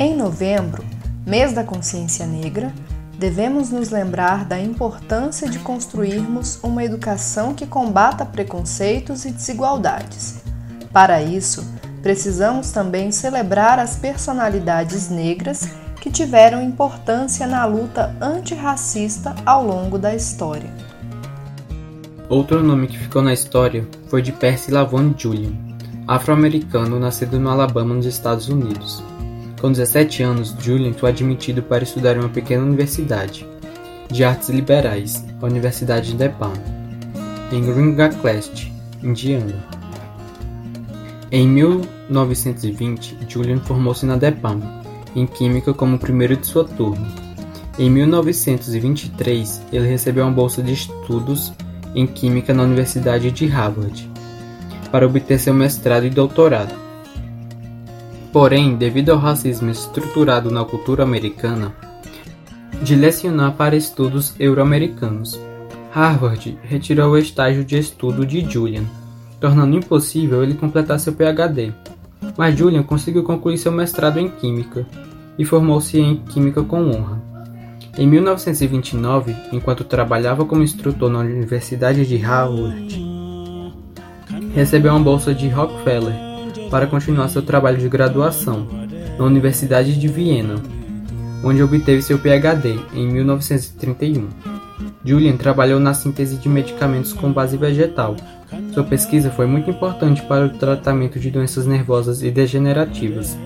Em novembro, mês da consciência negra, devemos nos lembrar da importância de construirmos uma educação que combata preconceitos e desigualdades. Para isso, precisamos também celebrar as personalidades negras que tiveram importância na luta antirracista ao longo da história. Outro nome que ficou na história foi de Percy Lavon Julian, afro-americano nascido no Alabama, nos Estados Unidos. Com 17 anos, Julian foi admitido para estudar em uma pequena universidade de artes liberais, a Universidade de DePaul, em Ringaclest, Indiana. Em 1920, Julian formou-se na DePaul em Química como primeiro de sua turma. Em 1923, ele recebeu uma bolsa de estudos em Química na Universidade de Harvard, para obter seu mestrado e doutorado. Porém, devido ao racismo estruturado na cultura americana, direcionar para estudos euro-americanos, Harvard retirou o estágio de estudo de Julian, tornando impossível ele completar seu PhD. Mas Julian conseguiu concluir seu mestrado em Química e formou-se em Química com honra. Em 1929, enquanto trabalhava como instrutor na Universidade de Harvard, recebeu uma bolsa de Rockefeller para continuar seu trabalho de graduação na Universidade de Viena, onde obteve seu PhD em 1931. Julian trabalhou na síntese de medicamentos com base vegetal. Sua pesquisa foi muito importante para o tratamento de doenças nervosas e degenerativas.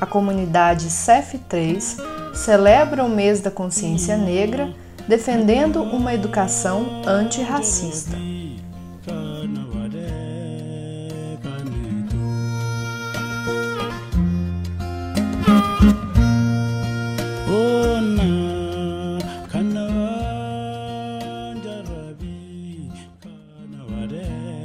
A comunidade CEF3 celebra o mês da consciência negra defendendo uma educação antirracista. Friday.